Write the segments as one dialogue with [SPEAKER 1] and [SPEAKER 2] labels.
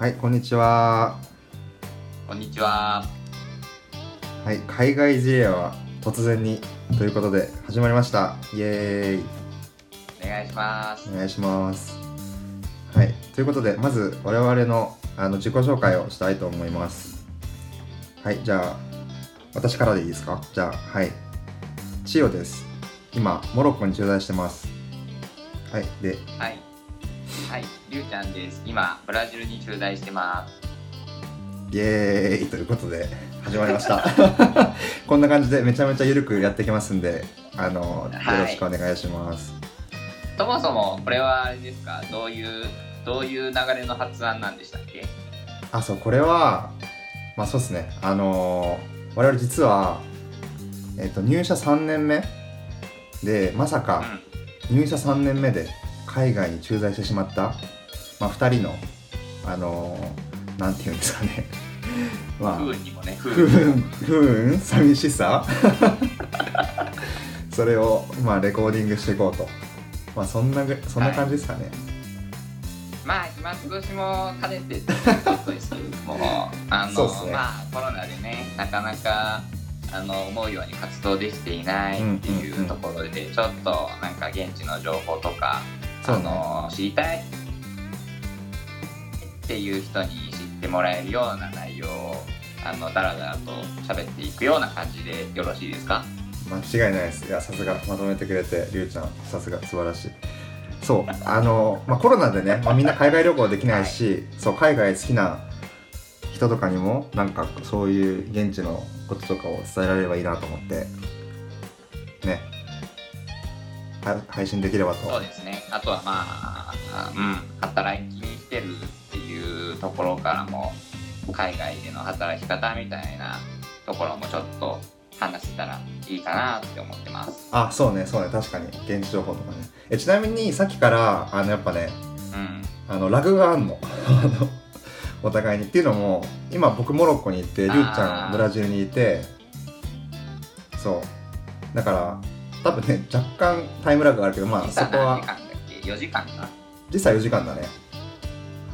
[SPEAKER 1] はい、こんにちは。
[SPEAKER 2] こんにちは。
[SPEAKER 1] はい、海外事例は突然にということで始まりました。イエーイ。
[SPEAKER 2] お願いします。
[SPEAKER 1] お願いします。はい、ということでまず我々のあの自己紹介をしたいと思います。はい、じゃあ私からでいいですか？じゃあはい、千代です。今モロッコに駐在してます。はい、で
[SPEAKER 2] はい。はい、りゅうちゃんです。今、ブラジルに駐在してます。
[SPEAKER 1] イエーイということで始まりました。こんな感じでめちゃめちゃゆるくやっていきますんで、あのよろしくお願いします。
[SPEAKER 2] そもそも、これはあれですか？どういう、どういう流れの発案なんでしたっけ？
[SPEAKER 1] あ、そう、これは、まあそうですね。あのー我々実は、えっ、と、入社3年目で、まさ
[SPEAKER 2] う
[SPEAKER 1] か入社3年目で海外に駐在してしまった、まあ2人の、あのーなんていうんですかね。ま
[SPEAKER 2] ん。
[SPEAKER 1] あ、
[SPEAKER 2] 不運にもね、不
[SPEAKER 1] 不
[SPEAKER 2] 運
[SPEAKER 1] 不運寂しさ。それをまあレコーディングしていこうと。まあそんなぐそんな感じですかね、
[SPEAKER 2] まあ、暇つぶしも兼ねてってことですけども、あの、
[SPEAKER 1] ね。
[SPEAKER 2] まあ、コロナでね、なかなか、あの思うように活動できていないってい
[SPEAKER 1] うんうんうん。
[SPEAKER 2] うところで、ちょっとなんか現地の情報とか、
[SPEAKER 1] ね。
[SPEAKER 2] の知りたいっていう人に知ってもらえるような内容をあのだらだらと喋っていくような感じでよろしいですか？
[SPEAKER 1] 間違いないです。いやさすがまとめてくれてりゅうちゃん。さすが素晴らしい。そうあの、まあ、コロナでね、まあ、みんな海外旅行できないし、そう海外好きな人とかにもなんかそういう現地のこととかを伝えられればいいなと思ってね。は配信できればと。
[SPEAKER 2] そうですね。あとはまああうん働きに来てるところからも海外での働き方みたいなところもちょっと話せたらいいかなって思ってます。
[SPEAKER 1] あそうねそうね。確かに現地情報とかね。えちなみにさっきからあのやっぱね
[SPEAKER 2] うん。
[SPEAKER 1] あのラグがあんの？お互いにっていうのも今僕モロッコに行ってりゅうちゃんブラジルにいてそう。だから多分ね若干タイムラグがあるけどまあそこは
[SPEAKER 2] 何時間だっけ？4時間か。
[SPEAKER 1] 実際4時間だね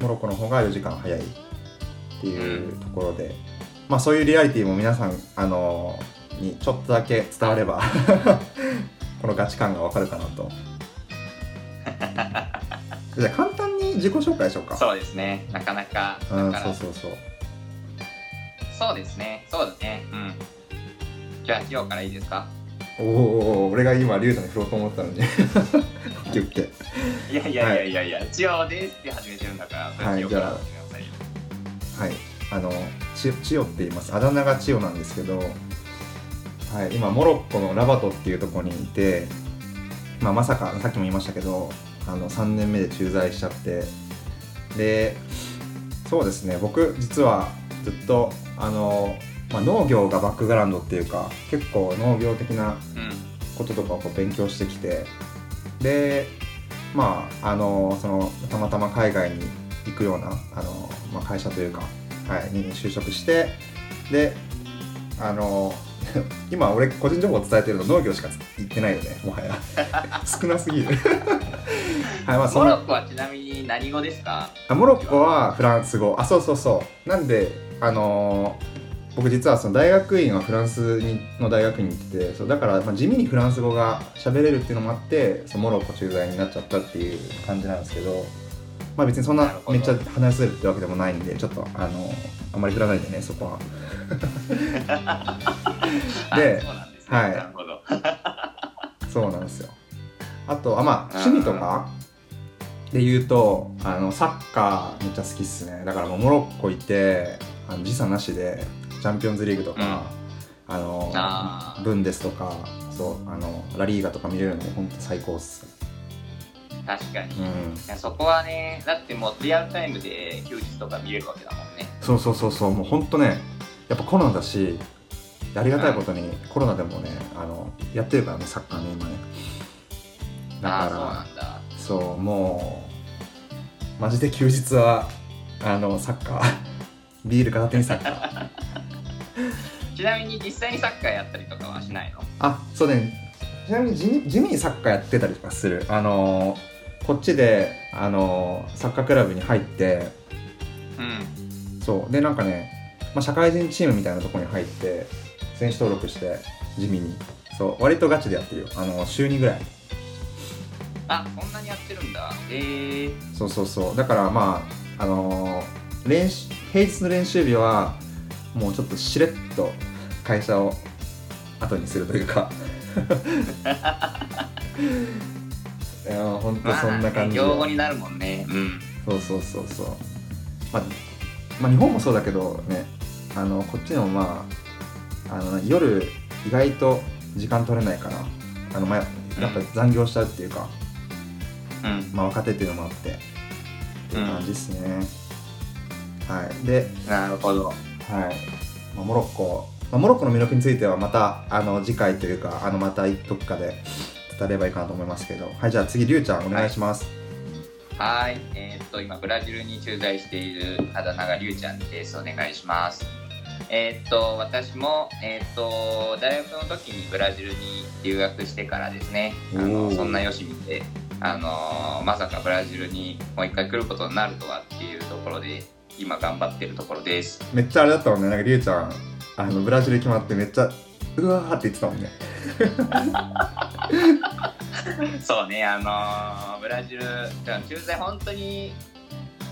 [SPEAKER 1] モロッコの方が4時間早いっていうところで、まあそういうリアリティも皆さんあのにちょっとだけ伝われば このガチ感がわかるかなと。じゃあ簡単に自己紹介しようか。
[SPEAKER 2] そうですね。なかなか
[SPEAKER 1] うんそうそうそう。
[SPEAKER 2] そうですね、そうだね。うん。じゃあ、今日からいいですか？
[SPEAKER 1] おお俺が今リュウちゃんに振ろうと思ったのにオッケーオッケー
[SPEAKER 2] いやいやいやいやいや、千代ですって始めてるんだから、
[SPEAKER 1] はい
[SPEAKER 2] 千代から始めなさいよ
[SPEAKER 1] はい。あのち千代って言います。あだ名が千代なんですけど、はい、今モロッコのラバトっていうところにいて、まあ、まさかさっきも言いましたけどあの3年目で駐在しちゃって。でそうですね僕実はずっとあの、まあ、農業がバックグラウンドっていうか結構農業的な
[SPEAKER 2] うん。
[SPEAKER 1] こととかをこう勉強してきてでまああのそのたまたま海外に行くようなあの、まあ、会社というか、はい、に就職してであの 今俺個人情報を伝えてるの農業しか言ってないよねもはや。少なすぎる。はいまあ
[SPEAKER 2] モロッコはちなみに何語ですか？
[SPEAKER 1] あモロッコはフランス語。あそうそうそう。なんであのー僕実はその大学院はフランスにの大学に行っててそうだからまあ地味にフランス語が喋れるっていうのもあってそのモロッコ駐在になっちゃったっていう感じなんですけどまあ別にそんなめっちゃ話せるってわけでもないんでちょっとあのあんまり振らないでねそこは。で
[SPEAKER 2] あそうなんですね。
[SPEAKER 1] はい。そうなんですよ。あとあまあ趣味とかで言うとあのサッカーめっちゃ好きっすね。だからもうモロッコ行ってあの時差なしでチャンピオンズリーグとか、あの
[SPEAKER 2] あー。
[SPEAKER 1] ブンデスとかそうあのラリーガとか見れるので本当最高っす。
[SPEAKER 2] 確かに。い
[SPEAKER 1] うん。
[SPEAKER 2] やそこはね、だってもうリアルタイムで休日とか見れるわけだもんね。
[SPEAKER 1] そうそうそうそう。もう本当ねやっぱコロナだしありがたいことにコロナでもねあのやってるからねサッカーね今ね。だから。そうもうマジで休日はあのサッカー。ビール片手にサッカー
[SPEAKER 2] ちなみに実際にサッカーやったりとかはしないの？
[SPEAKER 1] あそうね。ちなみに地味にサッカーやってたりとかする。あのこっちであのサッカークラブに入って
[SPEAKER 2] うん。
[SPEAKER 1] そう。でなんかね、まあ、社会人チームみたいなところに入って選手登録して地味に。そう。割とガチでやってるよ。あの週2ぐらい。
[SPEAKER 2] あそんなにやってるんだ。へえ。
[SPEAKER 1] そうそうそう。だからまああのー練習平日の練習日はもうちょっとしれっと会社を後にするというか。いやーほんとそんな感じで、
[SPEAKER 2] まあ、用語になるもんね。うん。
[SPEAKER 1] そうそうそうそう、まあ、まあ日本もそうだけどねあのこっちのまああの夜意外と時間取れないからあの、まあ、やっぱ残業しちゃうっていうか、
[SPEAKER 2] うん。
[SPEAKER 1] まあ、若手っていうのもあってっていう感じですね、はい。で
[SPEAKER 2] なるほど。
[SPEAKER 1] はい、まあ、モロッコ、まあ、モロッコの魅力についてはまたあの次回というかあのまたどっかで伝えればいいかなと思いますけど。はいじゃあ次りゅうちゃんお願いします、
[SPEAKER 2] はい。えーっと今ブラジルに駐在しているあだ名がりゅうちゃんです。お願いします。えーっと私もえーっと大学の時にブラジルに留学してからですね。あのそんなよし見てあのまさかブラジルにもう一回来ることになるとはっていうところで今頑張ってるところです。
[SPEAKER 1] めっちゃあれだったもんね。なんかりゅうちゃんあのブラジル決まってめっちゃうわーって言ってたもんね
[SPEAKER 2] そうね、あのーブラジル、じゃあ駐在、本当に、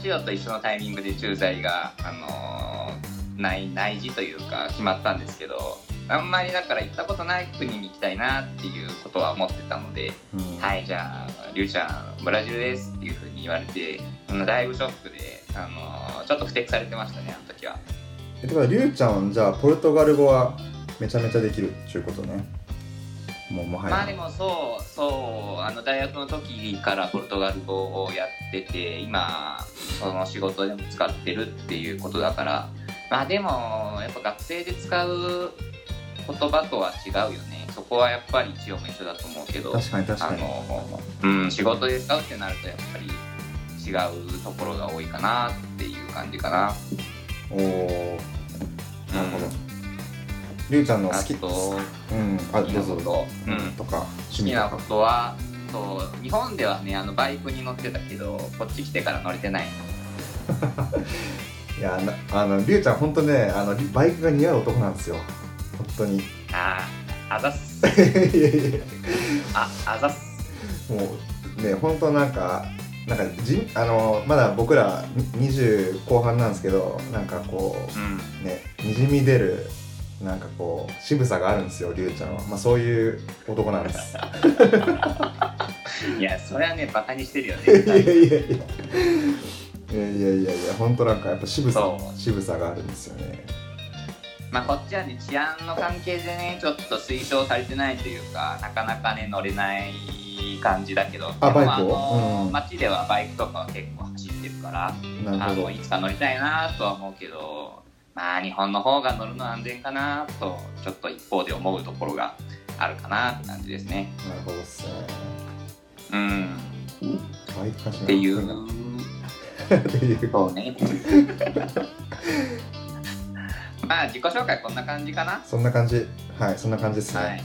[SPEAKER 2] チヨと一緒のタイミングで駐在が、あのー内内示というか、決まったんですけど、あんまりだから行ったことない国に行きたいなっていうことは思ってたので、
[SPEAKER 1] うん
[SPEAKER 2] はい、じゃあ、りゅうちゃん、ブラジルですっていうふうに言われて、うんだいぶショックで、あのーちょっと不適されてましたね、あの時は。
[SPEAKER 1] えってことはりゅうちゃんはじゃあポルトガル語はめちゃめちゃできるっていうことね。もうもはや、
[SPEAKER 2] まあでもそうそうあの大学の時からポルトガル語をやってて今その仕事でも使ってるっていうことだからまあでもやっぱ学生で使う言葉とは違うよね。そこはやっぱり一応も一緒だと思うけど
[SPEAKER 1] 確かに確
[SPEAKER 2] あ
[SPEAKER 1] かに。
[SPEAKER 2] の、うん、仕事で使うってなるとやっぱり違うところが多いかなっていう感じかな。
[SPEAKER 1] おおなるほど。
[SPEAKER 2] うん
[SPEAKER 1] りゅうちゃんの好
[SPEAKER 2] あ
[SPEAKER 1] き
[SPEAKER 2] と
[SPEAKER 1] うん。あどうぞ
[SPEAKER 2] なこと、うん、
[SPEAKER 1] とか
[SPEAKER 2] 好きなことはそう日本ではねあのバイクに乗ってたけどこっち来てから乗れてない
[SPEAKER 1] いやなあのりゅうちゃん本当ねあのバイクが似合う男なんですよ。本当に。い
[SPEAKER 2] あーあざっす。ああざっす。
[SPEAKER 1] もうね本当なんかなんかじあのまだ僕ら20後半なんですけどなんかこ
[SPEAKER 2] う
[SPEAKER 1] ねにじみ出るなんかこう渋さがあるんですよりゅうちゃんは。まあそういう男なんです。
[SPEAKER 2] いやそれはねバカにしてるよ
[SPEAKER 1] いやいや
[SPEAKER 2] ね
[SPEAKER 1] いやいや。いやいやいやいや本当なんかやっぱ渋さ渋さがあるんですよね。
[SPEAKER 2] まあこっちはね治安の関係でねちょっと推奨されてないというかなかなかね乗れない感じだけど
[SPEAKER 1] あバイクを？うん。
[SPEAKER 2] 街ではバイクとかは結構走ってるからあ
[SPEAKER 1] なるほど。
[SPEAKER 2] のいつか乗りたいなとは思うけどまあ日本の方が乗るのは安全かなとちょっと一方で思うところがあるかなって感じですね。
[SPEAKER 1] なるほどっすね。
[SPEAKER 2] うん。
[SPEAKER 1] バイクかしら
[SPEAKER 2] っていう。
[SPEAKER 1] っていう
[SPEAKER 2] そうね。まあ自己紹介こんな感じかな。
[SPEAKER 1] そんな感じ。はいそんな感じですね、
[SPEAKER 2] はい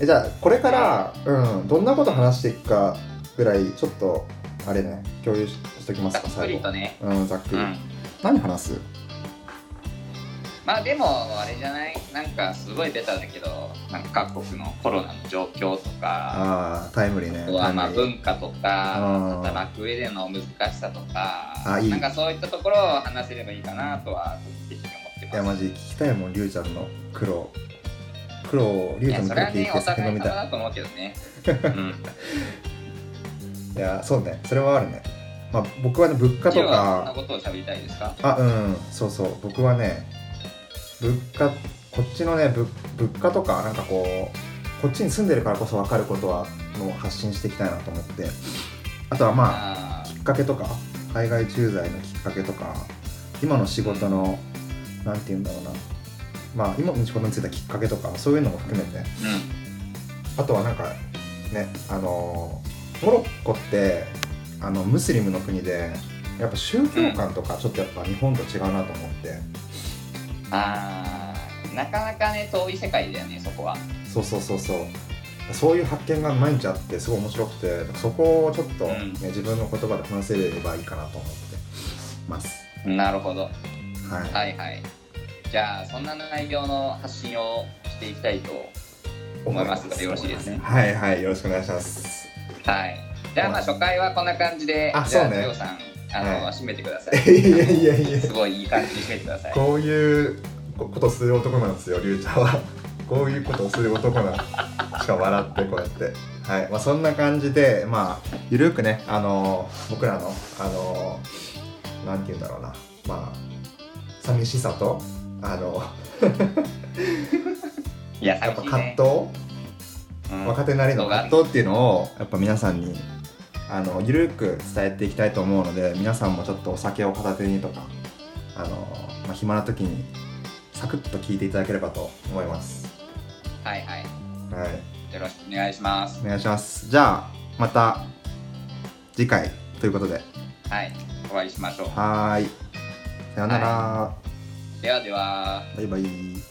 [SPEAKER 1] えじゃあこれから、うん、どんなこと話していくかぐらいちょっとあれね共有ししときますか
[SPEAKER 2] ざっくり
[SPEAKER 1] 最後。
[SPEAKER 2] とね
[SPEAKER 1] うんざっくり、
[SPEAKER 2] うん。
[SPEAKER 1] 何話す？
[SPEAKER 2] まあでもあれじゃない？なんかすごいベタだけどなんか各国のコロナの状況とか
[SPEAKER 1] ああタイムリーね
[SPEAKER 2] あとはまあ文化と
[SPEAKER 1] うん。
[SPEAKER 2] か働く上での難しさとか
[SPEAKER 1] あいい。
[SPEAKER 2] なんかそういったところを話せればいいかなとは的に思ってます。
[SPEAKER 1] いやマジ聞きたいもんりゅうちゃんの苦労苦労りゅうちゃんの
[SPEAKER 2] いやそれは
[SPEAKER 1] 苦労聞いて
[SPEAKER 2] い
[SPEAKER 1] 酒飲みた
[SPEAKER 2] 様だと思うけどね、うん、
[SPEAKER 1] い いやそうね。それはあるね。まあ僕はね物価とか。あうん。そうそう。僕はね物価こっちのね物物価とかなんかこうこっちに住んでるからこそ分かることはのを発信していきたいなと思って。あとはまあ
[SPEAKER 2] あ
[SPEAKER 1] きっかけとか海外駐在のきっかけとか今の仕事のなんて言うんだろうなまあ今の仕事についたきっかけとかそういうのも含めて。
[SPEAKER 2] ー
[SPEAKER 1] あとはなんかねあのモロッコってあのムスリムの国でやっぱ宗教観とかちょっとやっぱ日本と違うなと思って、
[SPEAKER 2] うん、あーなかなかね遠い世界だよねそこは。
[SPEAKER 1] そうそうそうそう。そういう発見が毎日あってすごい面白くてそこをちょっと、ね
[SPEAKER 2] うん。
[SPEAKER 1] 自分の言葉で話せればいいかなと思ってます。
[SPEAKER 2] なるほど。
[SPEAKER 1] はい、
[SPEAKER 2] はいはい。じゃあ、そんな内容の発信をしていきたいと思いますのでよろしいですね？
[SPEAKER 1] はいはいよろしくお願いします
[SPEAKER 2] はい。じゃあ、まあ、初回はこんな感じで、
[SPEAKER 1] あ
[SPEAKER 2] じゃあ、
[SPEAKER 1] ね
[SPEAKER 2] さん、あの、
[SPEAKER 1] はい
[SPEAKER 2] 締めてくださ
[SPEAKER 1] い
[SPEAKER 2] い。
[SPEAKER 1] やいやいや
[SPEAKER 2] すごいいい感じに締めてください。
[SPEAKER 1] こういうことする男なんですよ、りゅうちゃんは。こういうことをする男なん。しかも笑って、こうやって。はい、まあ、そんな感じで、まあ、ゆるくね、あの僕らの、あのなんて言うんだろうな、まあ、寂しさと、あの
[SPEAKER 2] いや、
[SPEAKER 1] やっぱ。葛藤、
[SPEAKER 2] うん
[SPEAKER 1] 若手なりの葛藤っていうのを、やっぱ皆さんに、あのゆるく伝えていきたいと思うので、皆さんもちょっとお酒を片手にとか、あのまあ、暇な時に、サクッと聞いていただければと思います。
[SPEAKER 2] はいはい。
[SPEAKER 1] はい。
[SPEAKER 2] よろしくお願いします。
[SPEAKER 1] お願いします。じゃあ、また次回ということで。
[SPEAKER 2] はい。お会いしましょう。
[SPEAKER 1] はーい。さよなら。
[SPEAKER 2] ではでは。
[SPEAKER 1] バイバイ。